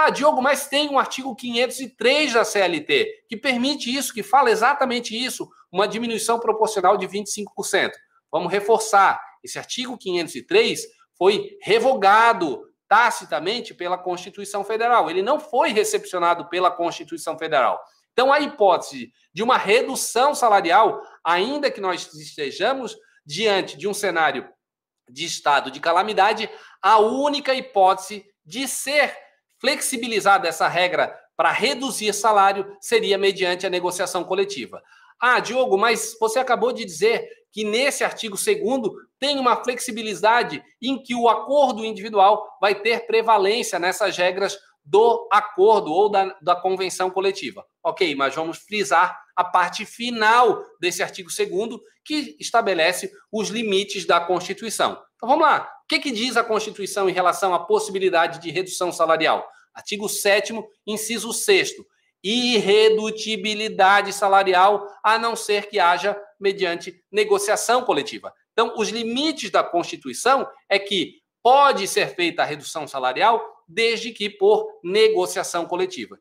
Ah, Diogo, mas tem um artigo 503 da CLT que permite isso, que fala exatamente isso, uma diminuição proporcional de 25%. Vamos reforçar. Esse artigo 503 foi revogado tacitamente pela Constituição Federal. Ele não foi recepcionado pela Constituição Federal. Então, a hipótese de uma redução salarial, ainda que nós estejamos diante de um cenário de estado de calamidade, a única hipótese de ser flexibilizada essa regra para reduzir salário seria mediante a negociação coletiva. Ah, Diogo, mas você acabou de dizer que nesse artigo 2 tem uma flexibilidade em que o acordo individual vai ter prevalência nessas regras do acordo ou da, da convenção coletiva. Ok, mas vamos frisar a parte final desse artigo 2 que estabelece os limites da Constituição. Então vamos lá. O que, que diz a Constituição em relação à possibilidade de redução salarial? Artigo 7, inciso 6 irredutibilidade salarial, a não ser que haja mediante negociação coletiva. Então, os limites da Constituição é que pode ser feita a redução salarial desde que por negociação coletiva.